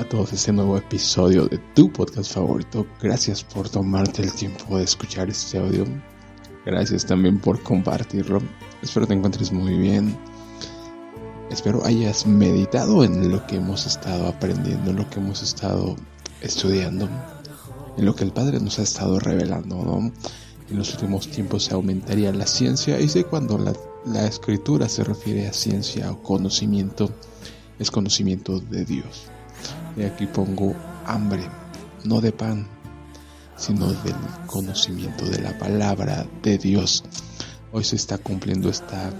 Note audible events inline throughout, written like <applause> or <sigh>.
a todos este nuevo episodio de tu podcast favorito. Gracias por tomarte el tiempo de escuchar este audio. Gracias también por compartirlo. Espero te encuentres muy bien. Espero hayas meditado en lo que hemos estado aprendiendo, en lo que hemos estado estudiando, en lo que el Padre nos ha estado revelando, ¿no? En los últimos tiempos se aumentaría la ciencia y sé cuando la, la escritura se refiere a ciencia o conocimiento, es conocimiento de Dios. Y aquí pongo hambre, no de pan, sino del conocimiento de la palabra de Dios. Hoy se está cumpliendo esta,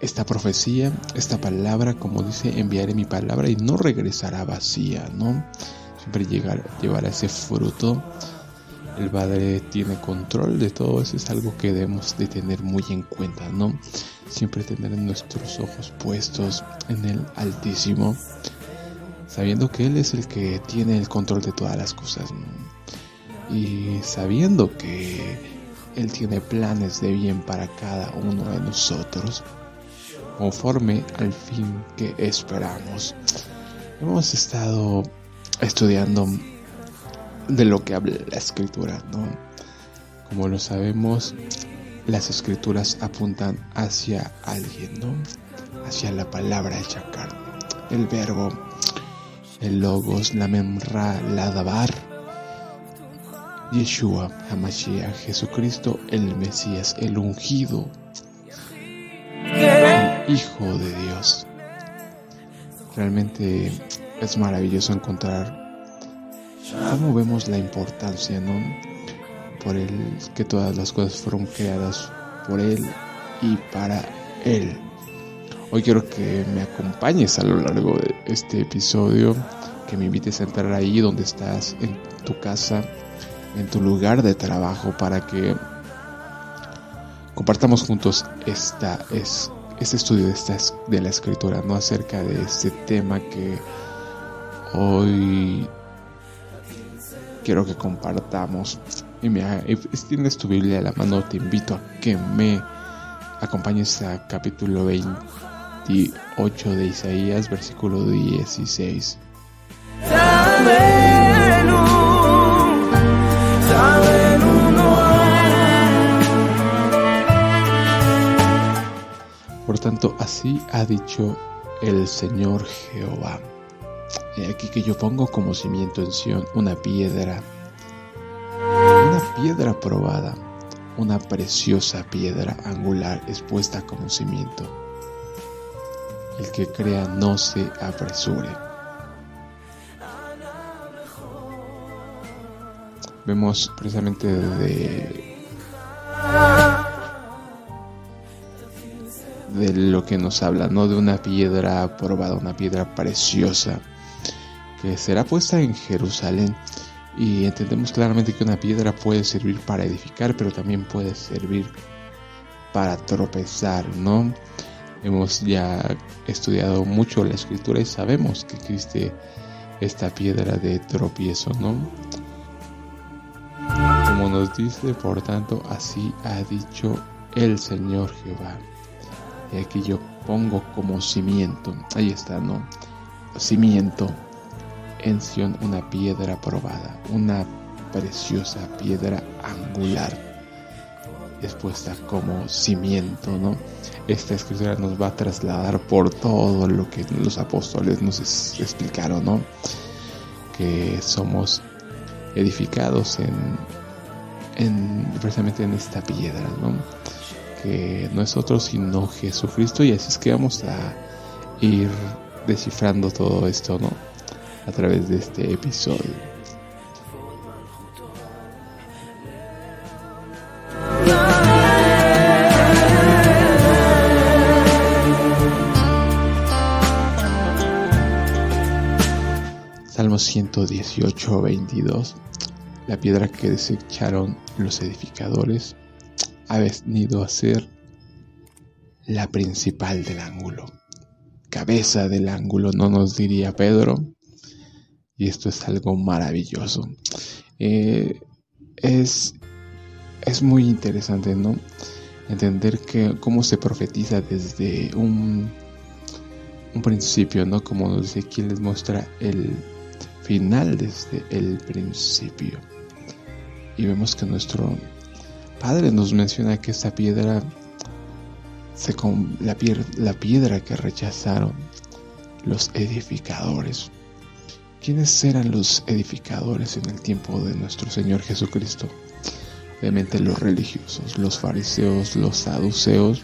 esta profecía, esta palabra, como dice, enviaré mi palabra y no regresará vacía, ¿no? Siempre llegar, llevará ese fruto. El Padre tiene control de todo eso, es algo que debemos de tener muy en cuenta, ¿no? Siempre tener nuestros ojos puestos en el Altísimo, sabiendo que Él es el que tiene el control de todas las cosas. Y sabiendo que Él tiene planes de bien para cada uno de nosotros, conforme al fin que esperamos. Hemos estado estudiando de lo que habla la escritura, ¿no? Como lo sabemos, las escrituras apuntan hacia alguien, ¿no? Hacia la palabra hecha carne, el verbo, el logos, la memra, la dabar, Yeshua, Hamashiach, Jesucristo, el Mesías, el ungido, el Hijo de Dios. Realmente es maravilloso encontrar cómo vemos la importancia, ¿no? Por el que todas las cosas fueron creadas por Él y para Él. Hoy quiero que me acompañes a lo largo de este episodio, que me invites a entrar ahí donde estás, en tu casa, en tu lugar de trabajo, para que compartamos juntos este estudio de, esta, de la escritura, ¿no? Acerca de este tema que hoy quiero que compartamos. Y me, tu Biblia a la mano, te invito a que me acompañes a capítulo 28 de Isaías, versículo 16. Por tanto, así ha dicho el Señor Jehová. He aquí que yo pongo como cimiento en Sion una piedra, piedra probada, una preciosa piedra angular expuesta como cimiento. El que crea no se apresure. Vemos precisamente de de lo que nos habla, no de una piedra probada, una piedra preciosa que será puesta en Jerusalén. Y entendemos claramente que una piedra puede servir para edificar, pero también puede servir para tropezar, ¿no? Hemos ya estudiado mucho la escritura y sabemos que existe esta piedra de tropiezo, ¿no? Como nos dice, por tanto, así ha dicho el Señor Jehová. Y aquí yo pongo como cimiento, ahí está, ¿no? Cimiento una piedra probada, una preciosa piedra angular, expuesta como cimiento, ¿no? Esta escritura nos va a trasladar por todo lo que los apóstoles nos explicaron, ¿no? Que somos edificados en precisamente en esta piedra, ¿no? Que no es otro sino Jesucristo y así es que vamos a ir descifrando todo esto, ¿no? A través de este episodio. Salmo 118, 22. La piedra que desecharon los edificadores ha venido a ser la principal del ángulo. Cabeza del ángulo, no nos diría Pedro, y esto es algo maravilloso. Eh, es, es muy interesante, ¿no? Entender que cómo se profetiza desde un, un principio, ¿no? Como nos dice quien les muestra el final desde el principio. Y vemos que nuestro Padre nos menciona que esta piedra, se la, la piedra que rechazaron los edificadores. ¿Quiénes eran los edificadores en el tiempo de nuestro Señor Jesucristo? Obviamente los religiosos, los fariseos, los saduceos,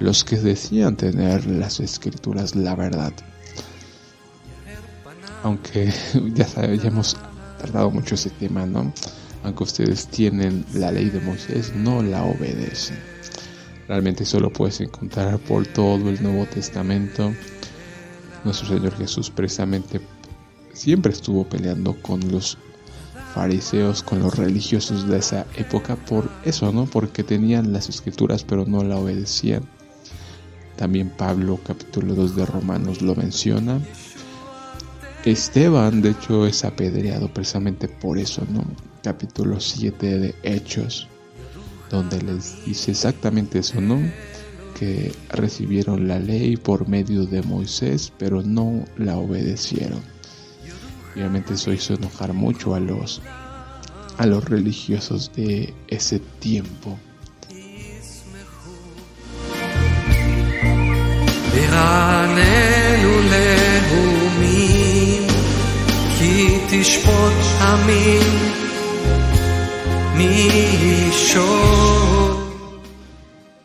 los que decían tener las escrituras la verdad. Aunque <laughs> ya sabemos, tardado mucho ese tema, ¿no? Aunque ustedes tienen la ley de Moisés, no la obedecen. Realmente solo puedes encontrar por todo el Nuevo Testamento. Nuestro Señor Jesús precisamente siempre estuvo peleando con los fariseos, con los religiosos de esa época por eso, ¿no? Porque tenían las escrituras pero no la obedecían. También Pablo capítulo 2 de Romanos lo menciona. Esteban, de hecho, es apedreado precisamente por eso, ¿no? Capítulo 7 de Hechos, donde les dice exactamente eso, ¿no? Que recibieron la ley por medio de Moisés, pero no la obedecieron. Obviamente eso hizo enojar mucho a los, a los religiosos de ese tiempo.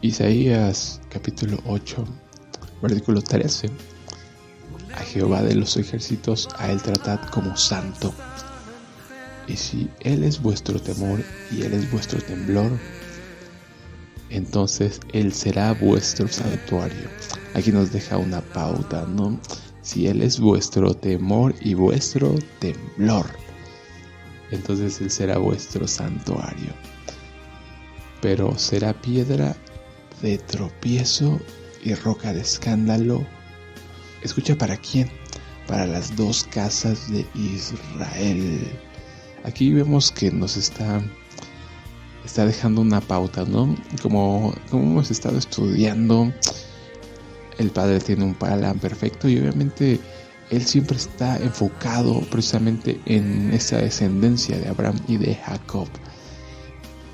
Isaías capítulo 8, versículo 13. A Jehová de los ejércitos a él tratad como santo. Y si Él es vuestro temor y Él es vuestro temblor, entonces Él será vuestro santuario. Aquí nos deja una pauta, ¿no? Si Él es vuestro temor y vuestro temblor, entonces Él será vuestro santuario. Pero será piedra de tropiezo y roca de escándalo. Escucha para quién? Para las dos casas de Israel. Aquí vemos que nos está está dejando una pauta, ¿no? Como, como hemos estado estudiando, el Padre tiene un plan perfecto y obviamente Él siempre está enfocado precisamente en esa descendencia de Abraham y de Jacob.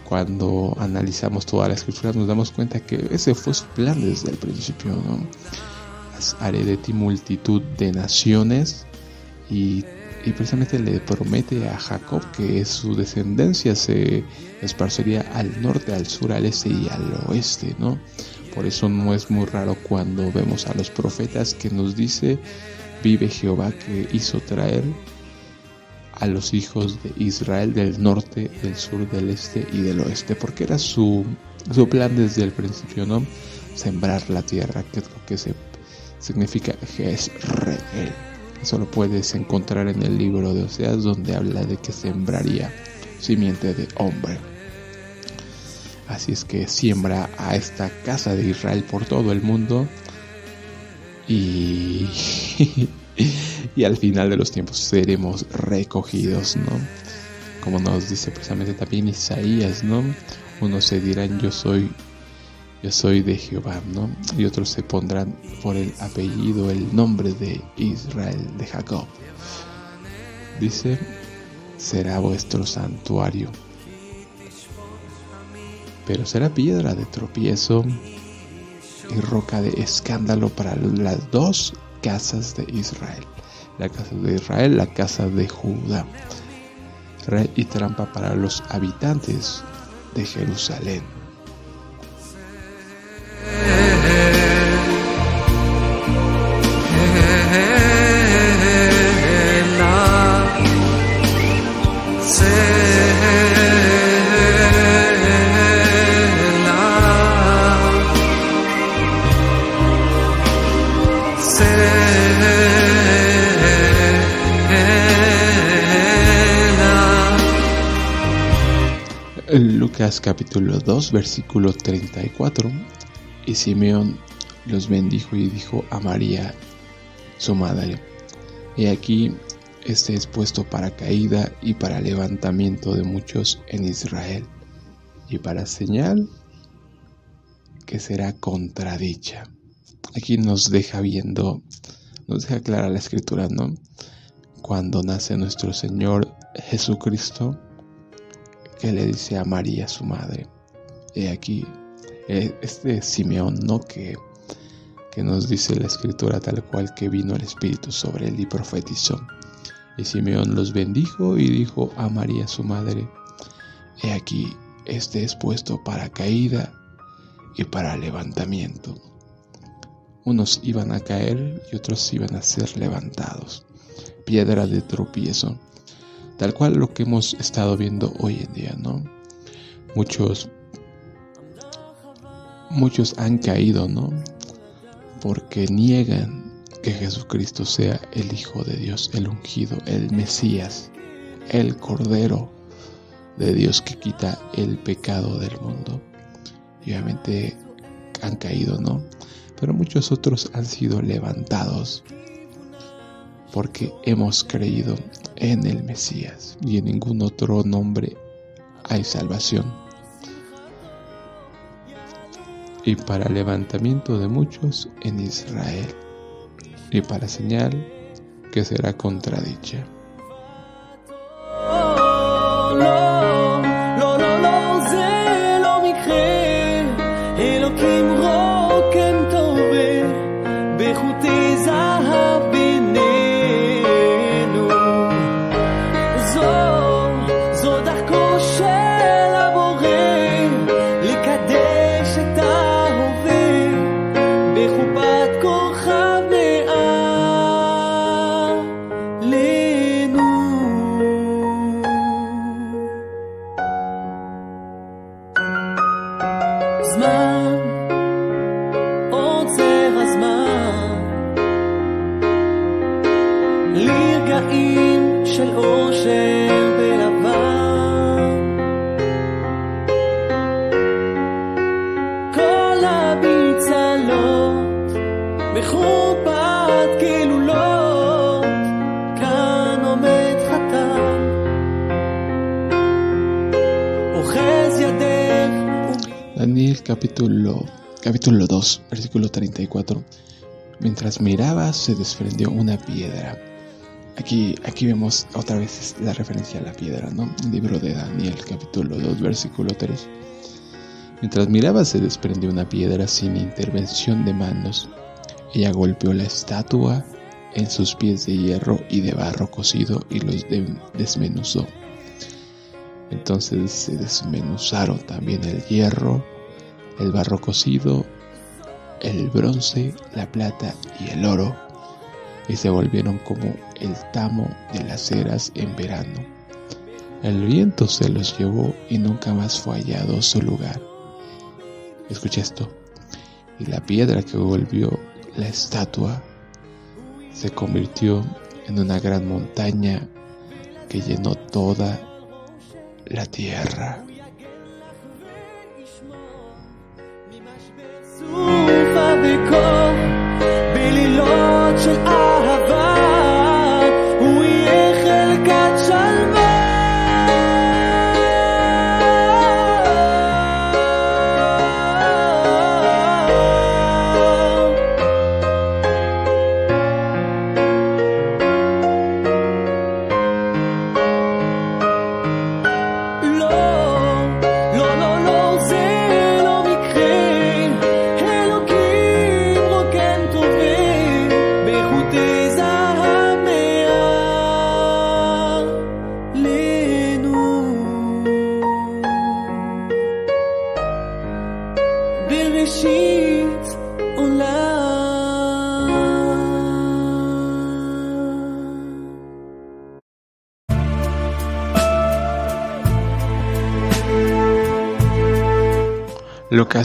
Cuando analizamos toda la escritura nos damos cuenta que ese fue su plan desde el principio, ¿no? Haré de ti multitud de naciones y precisamente le promete a Jacob que su descendencia se esparcería al norte, al sur, al este y al oeste, ¿no? Por eso no es muy raro cuando vemos a los profetas que nos dice, vive Jehová que hizo traer a los hijos de Israel del norte, del sur, del este y del oeste, porque era su, su plan desde el principio, ¿no? Sembrar la tierra, que que se significa Jezreel. Eso lo puedes encontrar en el libro de Oseas donde habla de que sembraría simiente de hombre. Así es que siembra a esta casa de Israel por todo el mundo y, <laughs> y al final de los tiempos seremos recogidos, ¿no? Como nos dice precisamente también Isaías, ¿no? Unos se dirán yo soy yo soy de Jehová, ¿no? Y otros se pondrán por el apellido, el nombre de Israel, de Jacob. Dice, será vuestro santuario, pero será piedra de tropiezo y roca de escándalo para las dos casas de Israel, la casa de Israel, la casa de Judá, rey y trampa para los habitantes de Jerusalén. Capítulo 2 versículo 34 y Simeón los bendijo y dijo a María su madre y aquí este es puesto para caída y para levantamiento de muchos en Israel y para señal que será contradicha aquí nos deja viendo nos deja clara la escritura, ¿no? Cuando nace nuestro Señor Jesucristo, que le dice a María, su madre, he aquí, eh, este Simeón, ¿no? Que, que nos dice la escritura tal cual que vino el Espíritu sobre él y profetizó. Y Simeón los bendijo y dijo a María, su madre, he aquí, este es puesto para caída y para levantamiento. Unos iban a caer y otros iban a ser levantados. Piedra de tropiezo. Tal cual lo que hemos estado viendo hoy en día, ¿no? Muchos muchos han caído, ¿no? Porque niegan que Jesucristo sea el Hijo de Dios, el ungido, el Mesías, el Cordero de Dios que quita el pecado del mundo. Obviamente han caído, ¿no? Pero muchos otros han sido levantados porque hemos creído en el Mesías y en ningún otro nombre hay salvación. Y para levantamiento de muchos en Israel y para señal que será contradicha. Daniel capítulo, capítulo 2, versículo 34. Mientras miraba se desprendió una piedra. Aquí, aquí vemos otra vez la referencia a la piedra, ¿no? El libro de Daniel capítulo 2, versículo 3. Mientras miraba se desprendió una piedra sin intervención de manos. Ella golpeó la estatua en sus pies de hierro y de barro cocido y los desmenuzó. Entonces se desmenuzaron también el hierro, el barro cocido, el bronce, la plata y el oro, y se volvieron como el tamo de las eras en verano. El viento se los llevó y nunca más fue hallado su lugar. Escucha esto. Y la piedra que volvió la estatua se convirtió en una gran montaña que llenó toda la tierra.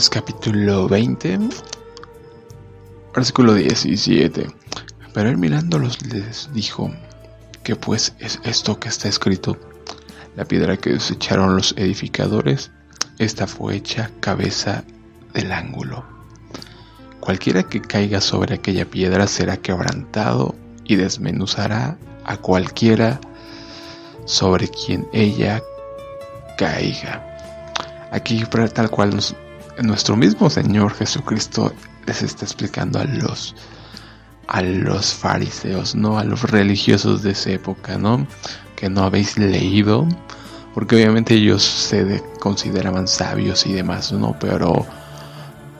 Capítulo 20, versículo 17. Pero él mirándolos les dijo, que pues es esto que está escrito? La piedra que desecharon los edificadores, esta fue hecha cabeza del ángulo. Cualquiera que caiga sobre aquella piedra será quebrantado y desmenuzará a cualquiera sobre quien ella caiga. Aquí tal cual nos nuestro mismo Señor Jesucristo les está explicando a los a los fariseos, ¿no? A los religiosos de esa época, ¿no? Que no habéis leído, porque obviamente ellos se consideraban sabios y demás, ¿no? Pero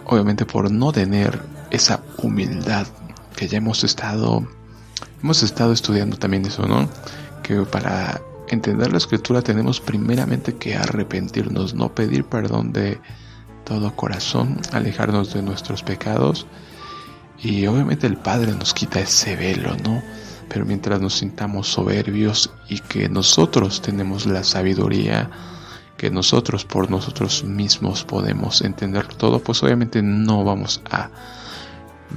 obviamente por no tener esa humildad que ya hemos estado hemos estado estudiando también eso, ¿no? Que para entender la escritura tenemos primeramente que arrepentirnos, no pedir perdón de todo corazón, alejarnos de nuestros pecados y obviamente el Padre nos quita ese velo, ¿no? Pero mientras nos sintamos soberbios y que nosotros tenemos la sabiduría, que nosotros por nosotros mismos podemos entender todo, pues obviamente no vamos a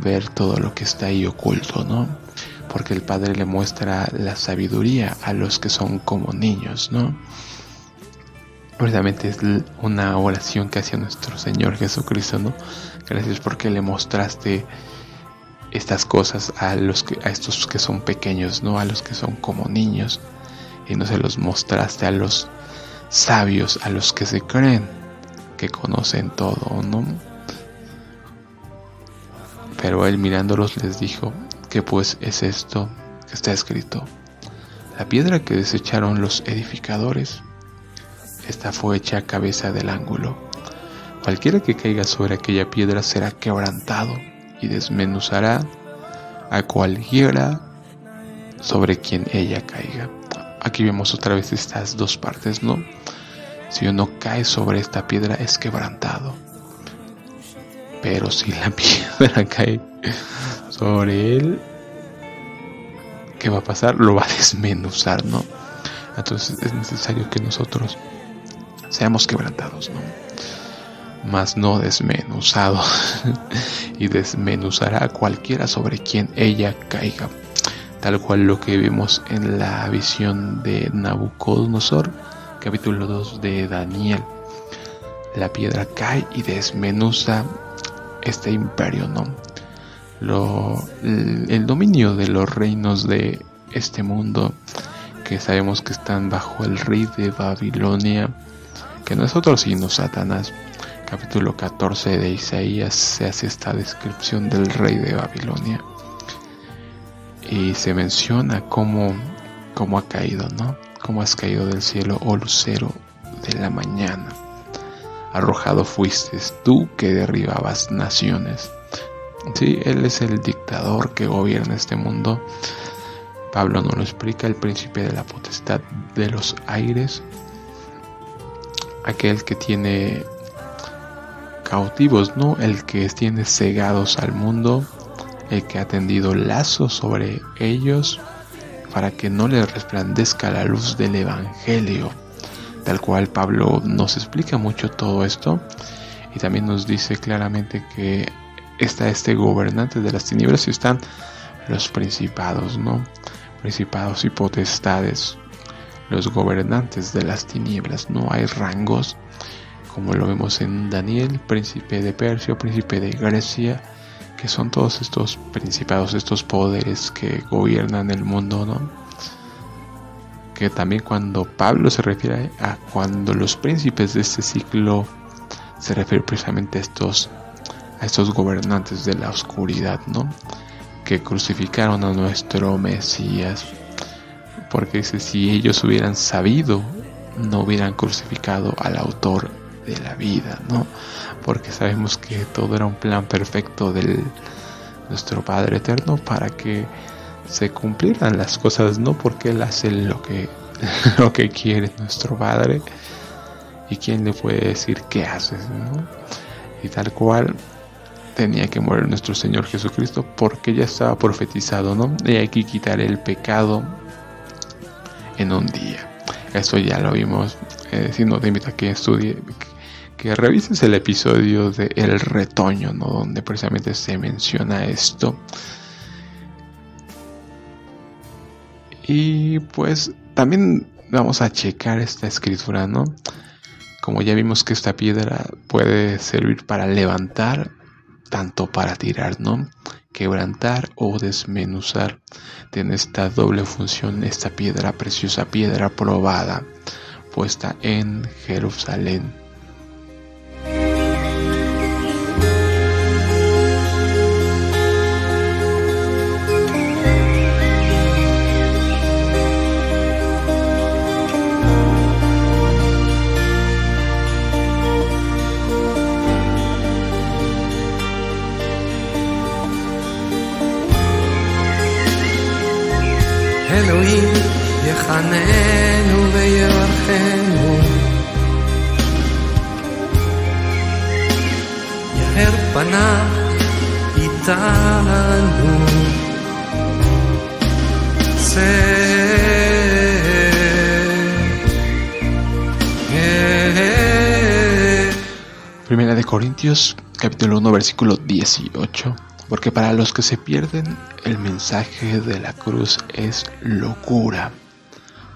ver todo lo que está ahí oculto, ¿no? Porque el Padre le muestra la sabiduría a los que son como niños, ¿no? Es una oración que hacía nuestro Señor Jesucristo, ¿no? Gracias porque le mostraste estas cosas a los a estos que son pequeños, no a los que son como niños y no se los mostraste a los sabios, a los que se creen que conocen todo, ¿no? Pero él mirándolos les dijo, que pues es esto que está escrito? La piedra que desecharon los edificadores esta fue hecha cabeza del ángulo. Cualquiera que caiga sobre aquella piedra será quebrantado y desmenuzará a cualquiera sobre quien ella caiga. Aquí vemos otra vez estas dos partes, ¿no? Si uno cae sobre esta piedra es quebrantado. Pero si la <laughs> piedra cae sobre él, ¿qué va a pasar? Lo va a desmenuzar, ¿no? Entonces es necesario que nosotros seamos quebrantados, ¿no? Mas no desmenuzados, <laughs> y desmenuzará a cualquiera sobre quien ella caiga, tal cual lo que vimos en la visión de Nabucodonosor, capítulo 2 de Daniel. La piedra cae y desmenuza este imperio, ¿no? Lo, el dominio de los reinos de este mundo que sabemos que están bajo el rey de Babilonia que no es otro sino Satanás. Capítulo 14 de Isaías se hace esta descripción del rey de Babilonia y se menciona cómo, cómo ha caído, ¿no? Cómo has caído del cielo, oh lucero de la mañana. Arrojado fuiste tú que derribabas naciones. Sí, Él es el dictador que gobierna este mundo. Pablo nos lo explica, el príncipe de la potestad de los aires aquel que tiene cautivos, ¿no? El que tiene cegados al mundo, el que ha tendido lazos sobre ellos para que no les resplandezca la luz del Evangelio, tal cual Pablo nos explica mucho todo esto y también nos dice claramente que está este gobernante de las tinieblas y están los principados, ¿no? Principados y potestades los gobernantes de las tinieblas. No hay rangos, como lo vemos en Daniel, príncipe de Persia, príncipe de Grecia, que son todos estos principados, estos poderes que gobiernan el mundo, ¿no? Que también cuando Pablo se refiere a cuando los príncipes de este ciclo se refiere precisamente a estos a estos gobernantes de la oscuridad, ¿no? Que crucificaron a nuestro Mesías porque dice, si ellos hubieran sabido, no hubieran crucificado al autor de la vida, ¿no? Porque sabemos que todo era un plan perfecto del nuestro Padre Eterno para que se cumplieran las cosas, no porque Él hace lo que, <laughs> lo que quiere nuestro Padre y quién le puede decir qué haces, ¿no? Y tal cual tenía que morir nuestro Señor Jesucristo porque ya estaba profetizado, ¿no? Y hay que quitar el pecado en un día. Eso ya lo vimos, eh, si no te invito a que estudie, que, revises el episodio de El Retoño, ¿no? donde precisamente se menciona esto. Y pues también vamos a checar esta escritura, ¿no? Como ya vimos que esta piedra puede servir para levantar, tanto para tirar, ¿no? quebrantar o desmenuzar. Tiene esta doble función esta piedra preciosa, piedra probada, puesta en Jerusalén. יחננו ויברכנו יאר פניו איתנו Primera de Corintios, capítulo 1, versículo 18. Porque para los que se pierden, el mensaje de la cruz es locura.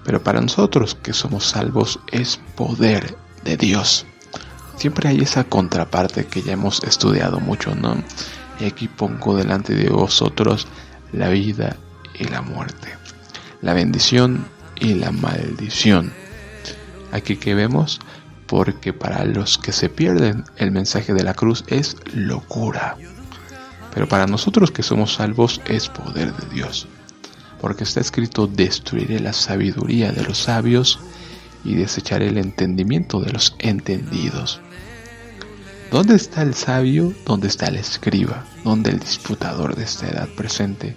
Pero para nosotros que somos salvos es poder de Dios. Siempre hay esa contraparte que ya hemos estudiado mucho, ¿no? Y aquí pongo delante de vosotros la vida y la muerte, la bendición y la maldición. Aquí que vemos, porque para los que se pierden, el mensaje de la cruz es locura. Pero para nosotros que somos salvos es poder de Dios. Porque está escrito, destruiré la sabiduría de los sabios y desecharé el entendimiento de los entendidos. ¿Dónde está el sabio? ¿Dónde está el escriba? ¿Dónde el disputador de esta edad presente?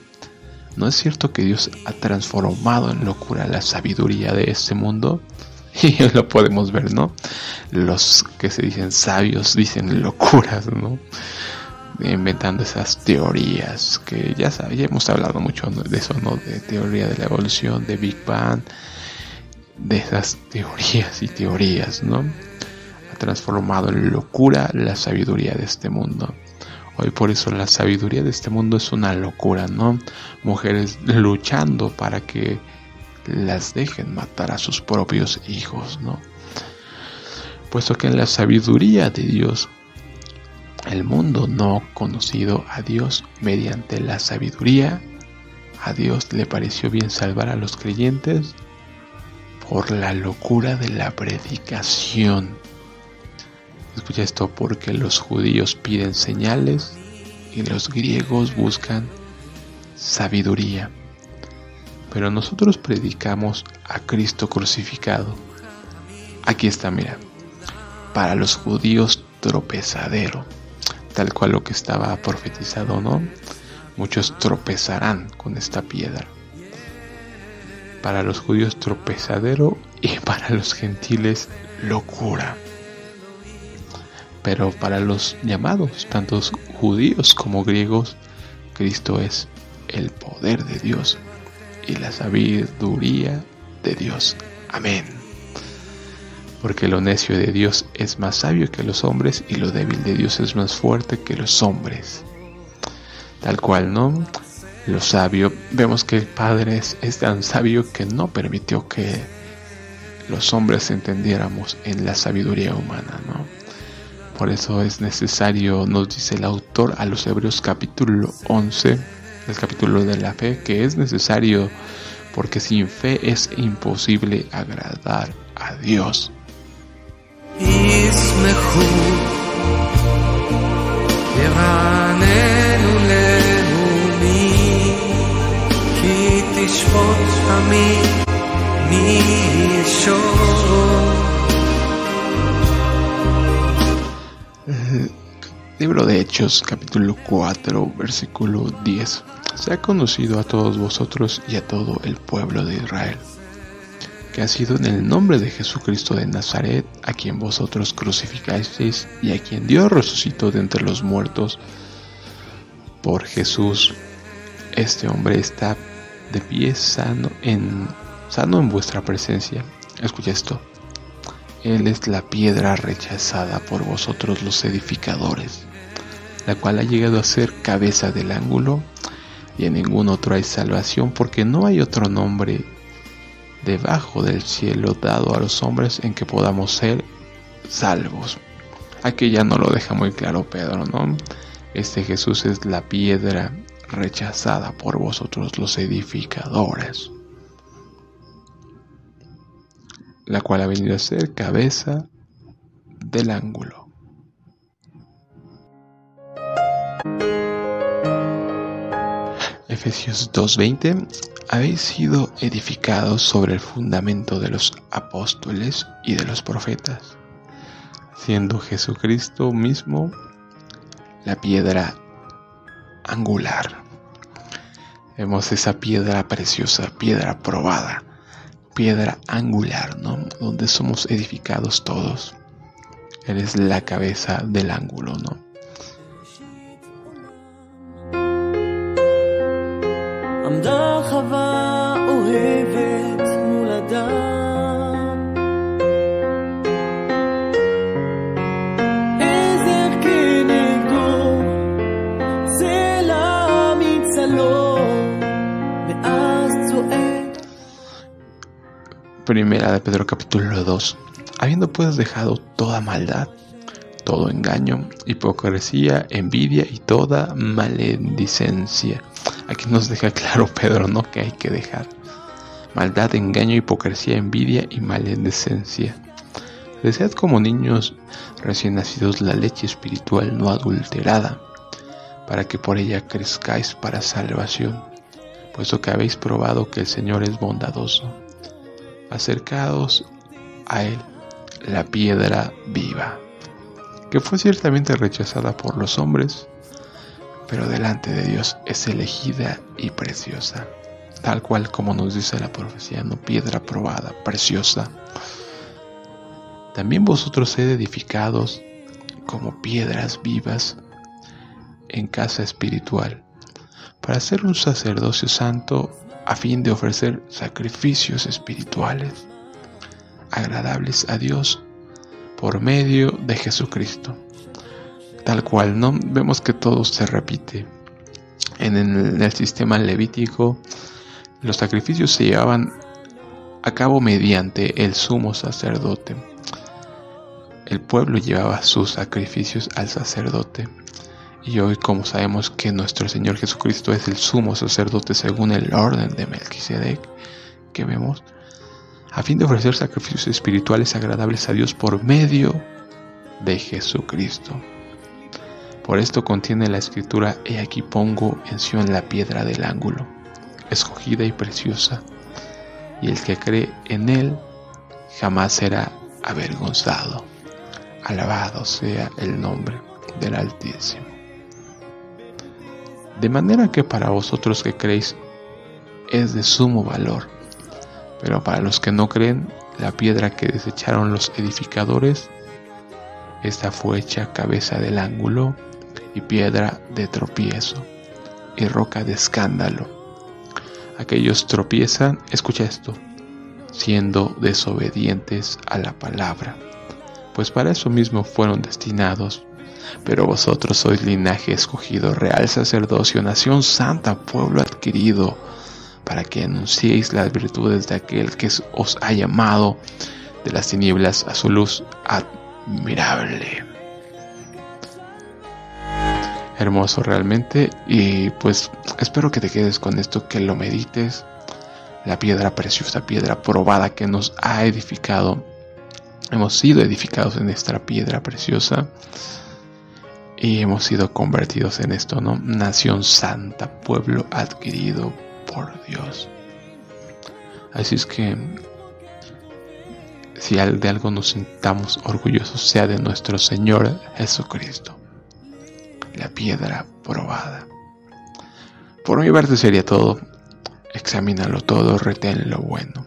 ¿No es cierto que Dios ha transformado en locura la sabiduría de este mundo? <laughs> Y lo podemos ver, ¿no? Los que se dicen sabios dicen locuras, ¿no? Inventando esas teorías que ya, ya hemos hablado mucho de eso, ¿no? De teoría de la evolución, de Big Bang, de esas teorías y teorías, ¿no? Ha transformado en locura la sabiduría de este mundo. Hoy por eso la sabiduría de este mundo es una locura, ¿no? Mujeres luchando para que las dejen matar a sus propios hijos, ¿no? Puesto que en la sabiduría de Dios el mundo no conocido a Dios mediante la sabiduría, a Dios le pareció bien salvar a los creyentes por la locura de la predicación. Escucha esto porque los judíos piden señales y los griegos buscan sabiduría. Pero nosotros predicamos a Cristo crucificado. Aquí está, mira. Para los judíos tropezadero tal cual lo que estaba profetizado, ¿no? Muchos tropezarán con esta piedra. Para los judíos tropezadero y <laughs> para los gentiles locura. Pero para los llamados, tanto judíos como griegos, Cristo es el poder de Dios y la sabiduría de Dios. Amén porque lo necio de Dios es más sabio que los hombres y lo débil de Dios es más fuerte que los hombres. Tal cual, ¿no? Lo sabio, vemos que el Padre es, tan sabio que no permitió que los hombres entendiéramos en la sabiduría humana, ¿no? Por eso es necesario, nos dice el autor a los Hebreos capítulo 11, el capítulo de la fe, que es necesario porque sin fe es imposible agradar a Dios. Libro de Hechos, capítulo 4, versículo 10. Se ha conocido a todos vosotros y a todo el pueblo de Israel que ha sido en el nombre de Jesucristo de Nazaret, a quien vosotros crucificasteis y a quien Dios resucitó de entre los muertos. Por Jesús, este hombre está de pie sano en, sano en vuestra presencia. Escucha esto. Él es la piedra rechazada por vosotros los edificadores, la cual ha llegado a ser cabeza del ángulo, y en ningún otro hay salvación, porque no hay otro nombre debajo del cielo dado a los hombres en que podamos ser salvos. Aquí ya no lo deja muy claro Pedro, ¿no? Este Jesús es la piedra rechazada por vosotros los edificadores, la cual ha venido a ser cabeza del ángulo. Efesios 2.20, habéis sido edificados sobre el fundamento de los apóstoles y de los profetas, siendo Jesucristo mismo la piedra angular. Vemos esa piedra preciosa, piedra probada, piedra angular, ¿no? Donde somos edificados todos. Él es la cabeza del ángulo, ¿no? Primera de Pedro capítulo 2. Habiendo pues dejado toda maldad, todo engaño, hipocresía, envidia y toda maledicencia. Aquí nos deja claro Pedro, ¿no? Que hay que dejar. Maldad, engaño, hipocresía, envidia y maledicencia. Desead como niños recién nacidos la leche espiritual no adulterada, para que por ella crezcáis para salvación, puesto que habéis probado que el Señor es bondadoso acercados a él la piedra viva, que fue ciertamente rechazada por los hombres, pero delante de Dios es elegida y preciosa, tal cual como nos dice la profecía, no piedra probada, preciosa. También vosotros sed edificados como piedras vivas en casa espiritual, para ser un sacerdocio santo a fin de ofrecer sacrificios espirituales agradables a Dios por medio de Jesucristo. Tal cual, ¿no? Vemos que todo se repite. En el, sistema levítico, los sacrificios se llevaban a cabo mediante el sumo sacerdote. El pueblo llevaba sus sacrificios al sacerdote y hoy, como sabemos que nuestro Señor Jesucristo es el sumo sacerdote según el orden de Melquisedec, que vemos, a fin de ofrecer sacrificios espirituales agradables a Dios por medio de Jesucristo. Por esto contiene la escritura, he aquí pongo en Sion la piedra del ángulo, escogida y preciosa, y el que cree en él jamás será avergonzado. Alabado sea el nombre del Altísimo. De manera que para vosotros que creéis es de sumo valor, pero para los que no creen, la piedra que desecharon los edificadores, esta fue hecha cabeza del ángulo y piedra de tropiezo y roca de escándalo. Aquellos tropiezan, escucha esto, siendo desobedientes a la palabra, pues para eso mismo fueron destinados pero vosotros sois linaje escogido, real sacerdocio, nación santa, pueblo adquirido, para que anunciéis las virtudes de aquel que os ha llamado de las tinieblas a su luz admirable. Hermoso realmente y pues espero que te quedes con esto, que lo medites. La piedra preciosa, piedra probada que nos ha edificado. Hemos sido edificados en esta piedra preciosa y hemos sido convertidos en esto, ¿no? Nación santa, pueblo adquirido por Dios. Así es que si de algo nos sintamos orgullosos, sea de nuestro Señor Jesucristo, la piedra probada. Por mi parte sería todo. Examínalo todo, retén lo bueno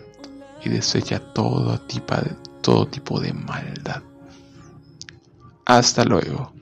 y desecha todo tipo todo tipo de maldad. Hasta luego.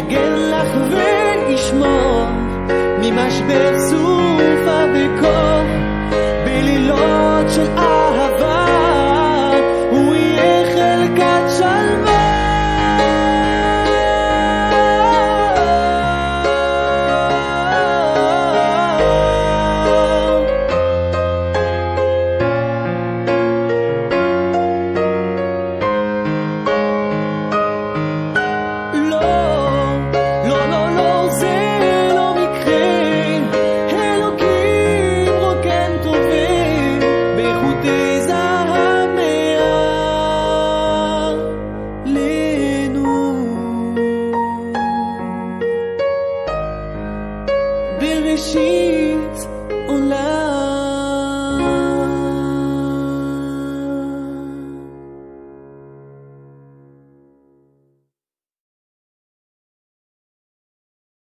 הוא יגן לך וישמור ממשבר סופה וקור בלילות של אהבה